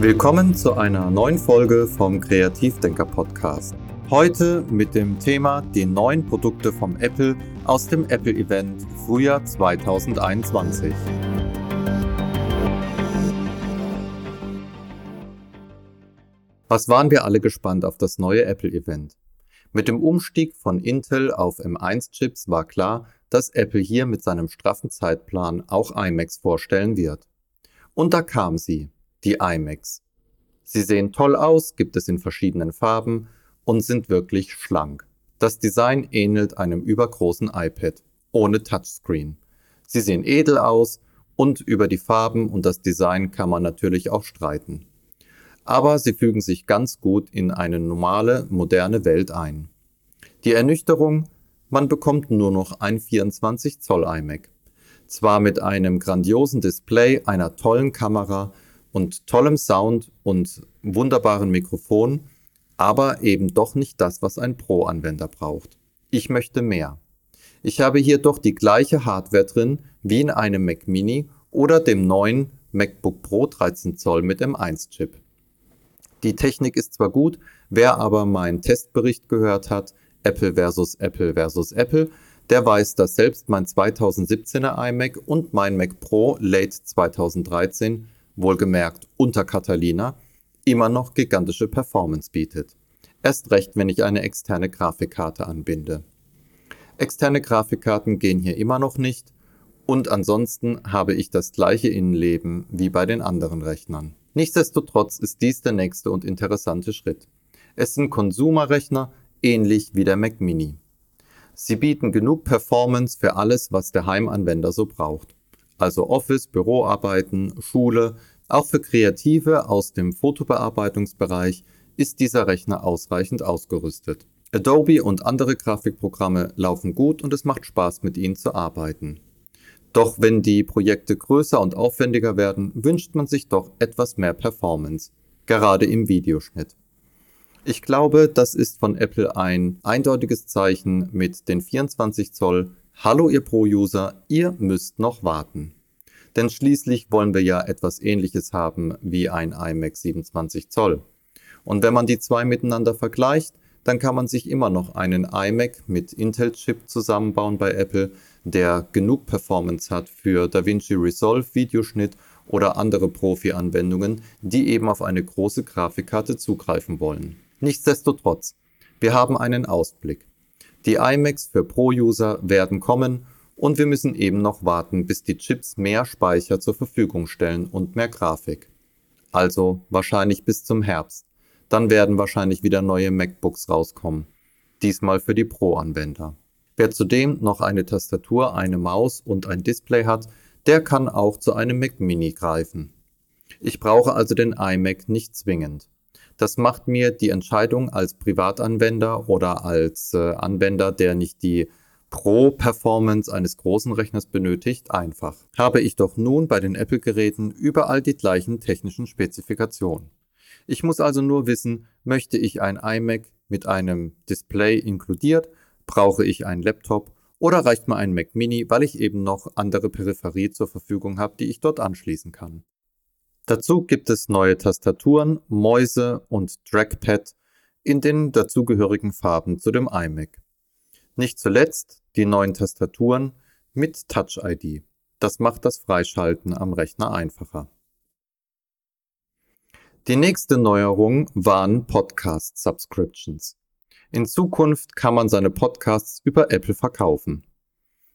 Willkommen zu einer neuen Folge vom Kreativdenker Podcast. Heute mit dem Thema die neuen Produkte vom Apple aus dem Apple Event Frühjahr 2021. Was waren wir alle gespannt auf das neue Apple Event? Mit dem Umstieg von Intel auf M1-Chips war klar, dass Apple hier mit seinem straffen Zeitplan auch iMacs vorstellen wird. Und da kam sie, die iMacs. Sie sehen toll aus, gibt es in verschiedenen Farben und sind wirklich schlank. Das Design ähnelt einem übergroßen iPad, ohne Touchscreen. Sie sehen edel aus und über die Farben und das Design kann man natürlich auch streiten. Aber sie fügen sich ganz gut in eine normale, moderne Welt ein. Die Ernüchterung, man bekommt nur noch ein 24 Zoll iMac. Zwar mit einem grandiosen Display, einer tollen Kamera und tollem Sound und wunderbaren Mikrofon, aber eben doch nicht das, was ein Pro-Anwender braucht. Ich möchte mehr. Ich habe hier doch die gleiche Hardware drin wie in einem Mac Mini oder dem neuen MacBook Pro 13 Zoll mit M1-Chip. Die Technik ist zwar gut, wer aber meinen Testbericht gehört hat, Apple versus Apple versus Apple, der weiß, dass selbst mein 2017er iMac und mein Mac Pro Late 2013 wohlgemerkt unter Catalina, immer noch gigantische Performance bietet. Erst recht, wenn ich eine externe Grafikkarte anbinde. Externe Grafikkarten gehen hier immer noch nicht und ansonsten habe ich das gleiche Innenleben wie bei den anderen Rechnern. Nichtsdestotrotz ist dies der nächste und interessante Schritt. Es sind Konsumerrechner, ähnlich wie der Mac Mini. Sie bieten genug Performance für alles, was der Heimanwender so braucht also Office, Büroarbeiten, Schule, auch für Kreative aus dem Fotobearbeitungsbereich ist dieser Rechner ausreichend ausgerüstet. Adobe und andere Grafikprogramme laufen gut und es macht Spaß mit ihnen zu arbeiten. Doch wenn die Projekte größer und aufwendiger werden, wünscht man sich doch etwas mehr Performance, gerade im Videoschnitt. Ich glaube, das ist von Apple ein eindeutiges Zeichen mit den 24 Zoll Hallo ihr Pro-User, ihr müsst noch warten. Denn schließlich wollen wir ja etwas ähnliches haben wie ein iMac 27 Zoll. Und wenn man die zwei miteinander vergleicht, dann kann man sich immer noch einen iMac mit Intel-Chip zusammenbauen bei Apple, der genug Performance hat für DaVinci Resolve Videoschnitt oder andere Profi-Anwendungen, die eben auf eine große Grafikkarte zugreifen wollen. Nichtsdestotrotz, wir haben einen Ausblick. Die iMacs für Pro-User werden kommen und wir müssen eben noch warten, bis die Chips mehr Speicher zur Verfügung stellen und mehr Grafik. Also wahrscheinlich bis zum Herbst. Dann werden wahrscheinlich wieder neue MacBooks rauskommen. Diesmal für die Pro-Anwender. Wer zudem noch eine Tastatur, eine Maus und ein Display hat, der kann auch zu einem Mac Mini greifen. Ich brauche also den iMac nicht zwingend. Das macht mir die Entscheidung als Privatanwender oder als äh, Anwender, der nicht die Pro-Performance eines großen Rechners benötigt, einfach. Habe ich doch nun bei den Apple-Geräten überall die gleichen technischen Spezifikationen. Ich muss also nur wissen, möchte ich ein iMac mit einem Display inkludiert, brauche ich einen Laptop oder reicht mir ein Mac Mini, weil ich eben noch andere Peripherie zur Verfügung habe, die ich dort anschließen kann. Dazu gibt es neue Tastaturen, Mäuse und Trackpad in den dazugehörigen Farben zu dem iMac. Nicht zuletzt die neuen Tastaturen mit Touch ID. Das macht das Freischalten am Rechner einfacher. Die nächste Neuerung waren Podcast Subscriptions. In Zukunft kann man seine Podcasts über Apple verkaufen.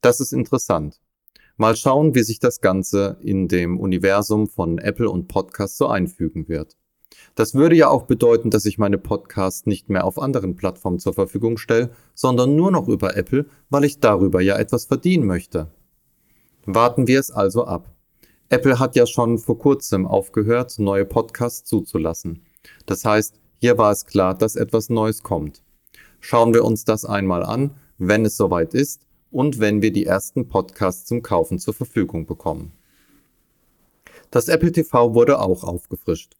Das ist interessant. Mal schauen, wie sich das Ganze in dem Universum von Apple und Podcasts so einfügen wird. Das würde ja auch bedeuten, dass ich meine Podcasts nicht mehr auf anderen Plattformen zur Verfügung stelle, sondern nur noch über Apple, weil ich darüber ja etwas verdienen möchte. Warten wir es also ab. Apple hat ja schon vor kurzem aufgehört, neue Podcasts zuzulassen. Das heißt, hier war es klar, dass etwas Neues kommt. Schauen wir uns das einmal an, wenn es soweit ist und wenn wir die ersten Podcasts zum Kaufen zur Verfügung bekommen. Das Apple TV wurde auch aufgefrischt.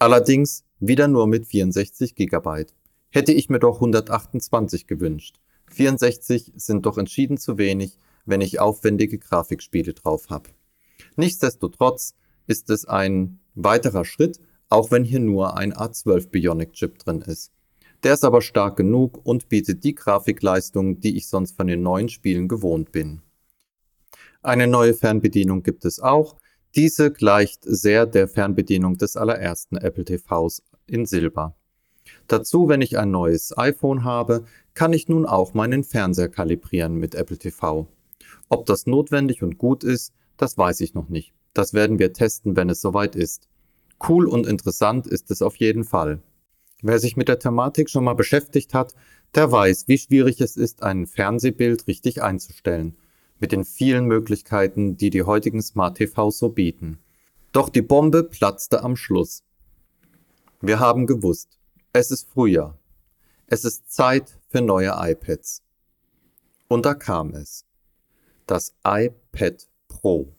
Allerdings wieder nur mit 64 GB. Hätte ich mir doch 128 gewünscht. 64 sind doch entschieden zu wenig, wenn ich aufwendige Grafikspiele drauf habe. Nichtsdestotrotz ist es ein weiterer Schritt, auch wenn hier nur ein A12 Bionic Chip drin ist. Der ist aber stark genug und bietet die Grafikleistung, die ich sonst von den neuen Spielen gewohnt bin. Eine neue Fernbedienung gibt es auch. Diese gleicht sehr der Fernbedienung des allerersten Apple TVs in Silber. Dazu, wenn ich ein neues iPhone habe, kann ich nun auch meinen Fernseher kalibrieren mit Apple TV. Ob das notwendig und gut ist, das weiß ich noch nicht. Das werden wir testen, wenn es soweit ist. Cool und interessant ist es auf jeden Fall. Wer sich mit der Thematik schon mal beschäftigt hat, der weiß, wie schwierig es ist, ein Fernsehbild richtig einzustellen, mit den vielen Möglichkeiten, die die heutigen Smart TVs so bieten. Doch die Bombe platzte am Schluss. Wir haben gewusst, es ist Frühjahr. Es ist Zeit für neue iPads. Und da kam es. Das iPad Pro.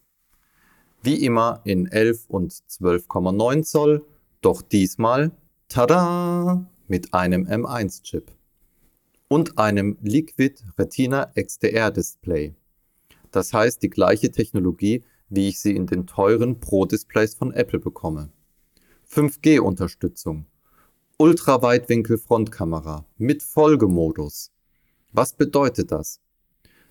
Wie immer in 11 und 12,9 Zoll, doch diesmal Tada! Mit einem M1-Chip und einem Liquid Retina XDR Display. Das heißt die gleiche Technologie, wie ich sie in den teuren Pro-Displays von Apple bekomme. 5G-Unterstützung, Ultraweitwinkel-Frontkamera mit Folgemodus. Was bedeutet das?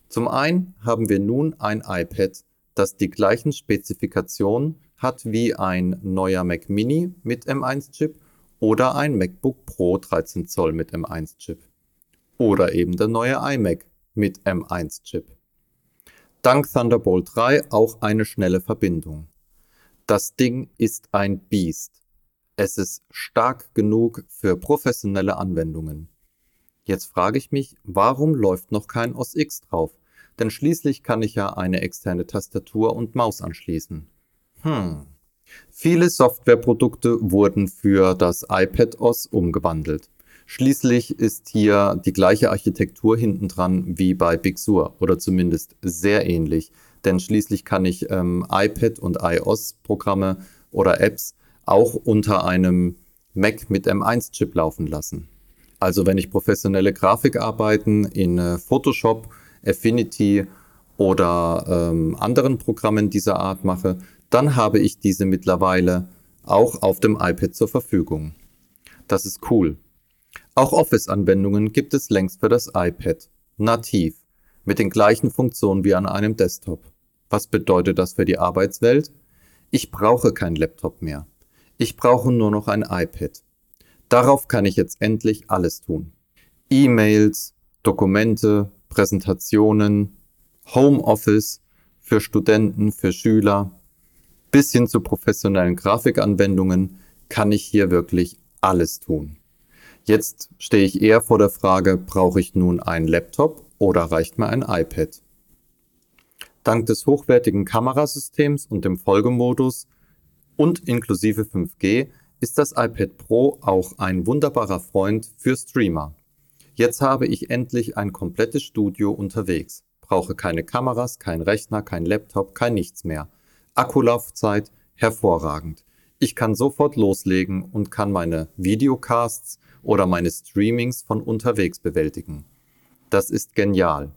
Zum einen haben wir nun ein iPad, das die gleichen Spezifikationen hat wie ein neuer Mac Mini mit M1-Chip oder ein MacBook Pro 13 Zoll mit M1-Chip. Oder eben der neue iMac mit M1-Chip. Dank Thunderbolt 3 auch eine schnelle Verbindung. Das Ding ist ein Biest. Es ist stark genug für professionelle Anwendungen. Jetzt frage ich mich, warum läuft noch kein OS X drauf? Denn schließlich kann ich ja eine externe Tastatur und Maus anschließen. Hm. Viele Softwareprodukte wurden für das iPad OS umgewandelt. Schließlich ist hier die gleiche Architektur hintendran wie bei Big Sur oder zumindest sehr ähnlich, denn schließlich kann ich ähm, iPad und iOS-Programme oder Apps auch unter einem Mac mit M1-Chip laufen lassen. Also wenn ich professionelle Grafikarbeiten in äh, Photoshop, Affinity oder ähm, anderen Programmen dieser Art mache, dann habe ich diese mittlerweile auch auf dem iPad zur Verfügung. Das ist cool. Auch Office-Anwendungen gibt es längst für das iPad, nativ, mit den gleichen Funktionen wie an einem Desktop. Was bedeutet das für die Arbeitswelt? Ich brauche kein Laptop mehr. Ich brauche nur noch ein iPad. Darauf kann ich jetzt endlich alles tun. E-Mails, Dokumente, Präsentationen, Homeoffice für Studenten, für Schüler, bis hin zu professionellen Grafikanwendungen kann ich hier wirklich alles tun. Jetzt stehe ich eher vor der Frage, brauche ich nun einen Laptop oder reicht mir ein iPad? Dank des hochwertigen Kamerasystems und dem Folgemodus und inklusive 5G ist das iPad Pro auch ein wunderbarer Freund für Streamer. Jetzt habe ich endlich ein komplettes Studio unterwegs. Brauche keine Kameras, kein Rechner, kein Laptop, kein nichts mehr. Akkulaufzeit hervorragend. Ich kann sofort loslegen und kann meine Videocasts oder meine Streamings von unterwegs bewältigen. Das ist genial.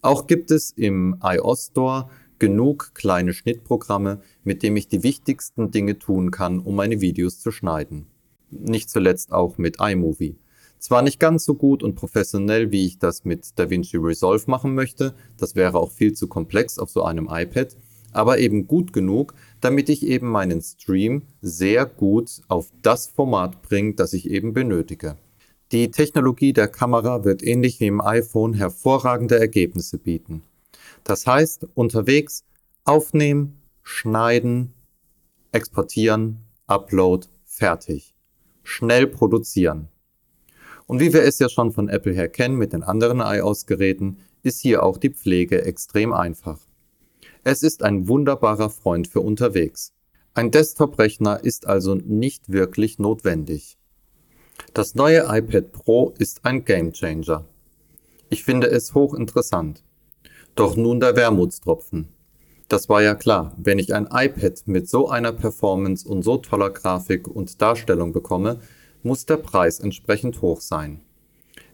Auch gibt es im iOS Store genug kleine Schnittprogramme, mit denen ich die wichtigsten Dinge tun kann, um meine Videos zu schneiden. Nicht zuletzt auch mit iMovie. Zwar nicht ganz so gut und professionell, wie ich das mit DaVinci Resolve machen möchte, das wäre auch viel zu komplex auf so einem iPad, aber eben gut genug, damit ich eben meinen Stream sehr gut auf das Format bringe, das ich eben benötige. Die Technologie der Kamera wird ähnlich wie im iPhone hervorragende Ergebnisse bieten. Das heißt, unterwegs aufnehmen, schneiden, exportieren, upload, fertig. Schnell produzieren. Und wie wir es ja schon von Apple her kennen mit den anderen iOS-Geräten, ist hier auch die Pflege extrem einfach. Es ist ein wunderbarer Freund für unterwegs. Ein Desktop-Rechner ist also nicht wirklich notwendig. Das neue iPad Pro ist ein Gamechanger. Ich finde es hochinteressant. Doch nun der Wermutstropfen. Das war ja klar, wenn ich ein iPad mit so einer Performance und so toller Grafik und Darstellung bekomme, muss der Preis entsprechend hoch sein.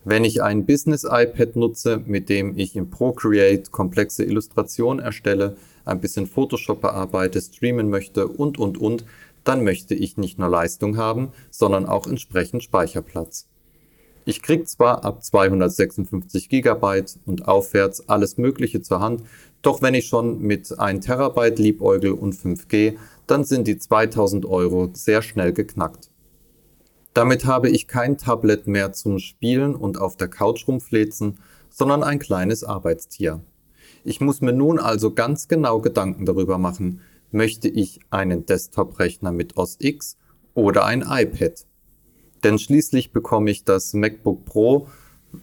Wenn ich ein Business-iPad nutze, mit dem ich in Procreate komplexe Illustrationen erstelle, ein bisschen Photoshop bearbeite, streamen möchte und, und, und, dann möchte ich nicht nur Leistung haben, sondern auch entsprechend Speicherplatz. Ich krieg zwar ab 256 GB und aufwärts alles Mögliche zur Hand, doch wenn ich schon mit 1 Terabyte liebäugel und 5G, dann sind die 2000 Euro sehr schnell geknackt. Damit habe ich kein Tablet mehr zum Spielen und auf der Couch rumflezen, sondern ein kleines Arbeitstier. Ich muss mir nun also ganz genau Gedanken darüber machen, möchte ich einen Desktop-Rechner mit OS X oder ein iPad? Denn schließlich bekomme ich das MacBook Pro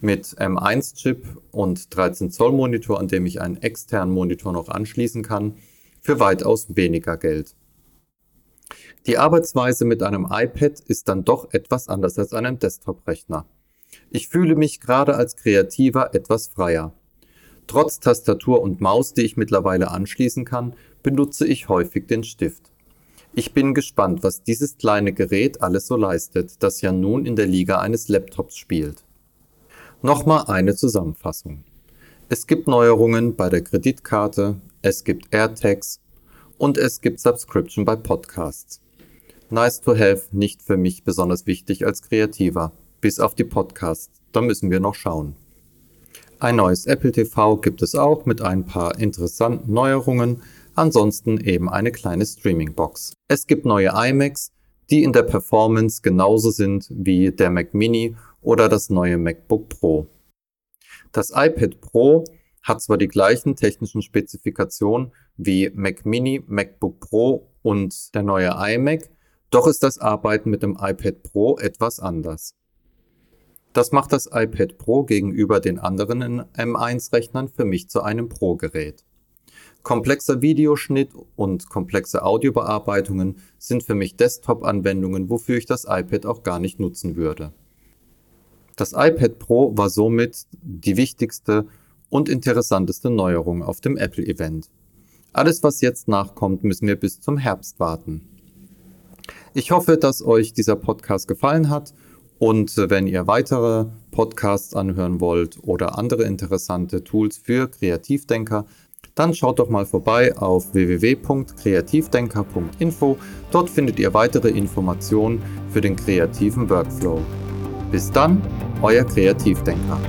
mit M1-Chip und 13 Zoll Monitor, an dem ich einen externen Monitor noch anschließen kann, für weitaus weniger Geld. Die Arbeitsweise mit einem iPad ist dann doch etwas anders als einem Desktop-Rechner. Ich fühle mich gerade als Kreativer etwas freier. Trotz Tastatur und Maus, die ich mittlerweile anschließen kann, benutze ich häufig den Stift. Ich bin gespannt, was dieses kleine Gerät alles so leistet, das ja nun in der Liga eines Laptops spielt. Nochmal eine Zusammenfassung. Es gibt Neuerungen bei der Kreditkarte, es gibt AirTags und es gibt Subscription bei Podcasts. Nice to have, nicht für mich besonders wichtig als Kreativer, bis auf die Podcasts, da müssen wir noch schauen. Ein neues Apple TV gibt es auch mit ein paar interessanten Neuerungen, ansonsten eben eine kleine Streaming-Box. Es gibt neue iMacs, die in der Performance genauso sind wie der Mac Mini oder das neue MacBook Pro. Das iPad Pro hat zwar die gleichen technischen Spezifikationen wie Mac Mini, MacBook Pro und der neue iMac, doch ist das Arbeiten mit dem iPad Pro etwas anders. Das macht das iPad Pro gegenüber den anderen M1-Rechnern für mich zu einem Pro-Gerät. Komplexer Videoschnitt und komplexe Audiobearbeitungen sind für mich Desktop-Anwendungen, wofür ich das iPad auch gar nicht nutzen würde. Das iPad Pro war somit die wichtigste und interessanteste Neuerung auf dem Apple-Event. Alles, was jetzt nachkommt, müssen wir bis zum Herbst warten. Ich hoffe, dass euch dieser Podcast gefallen hat und wenn ihr weitere Podcasts anhören wollt oder andere interessante Tools für Kreativdenker, dann schaut doch mal vorbei auf www.kreativdenker.info. Dort findet ihr weitere Informationen für den kreativen Workflow. Bis dann, euer Kreativdenker.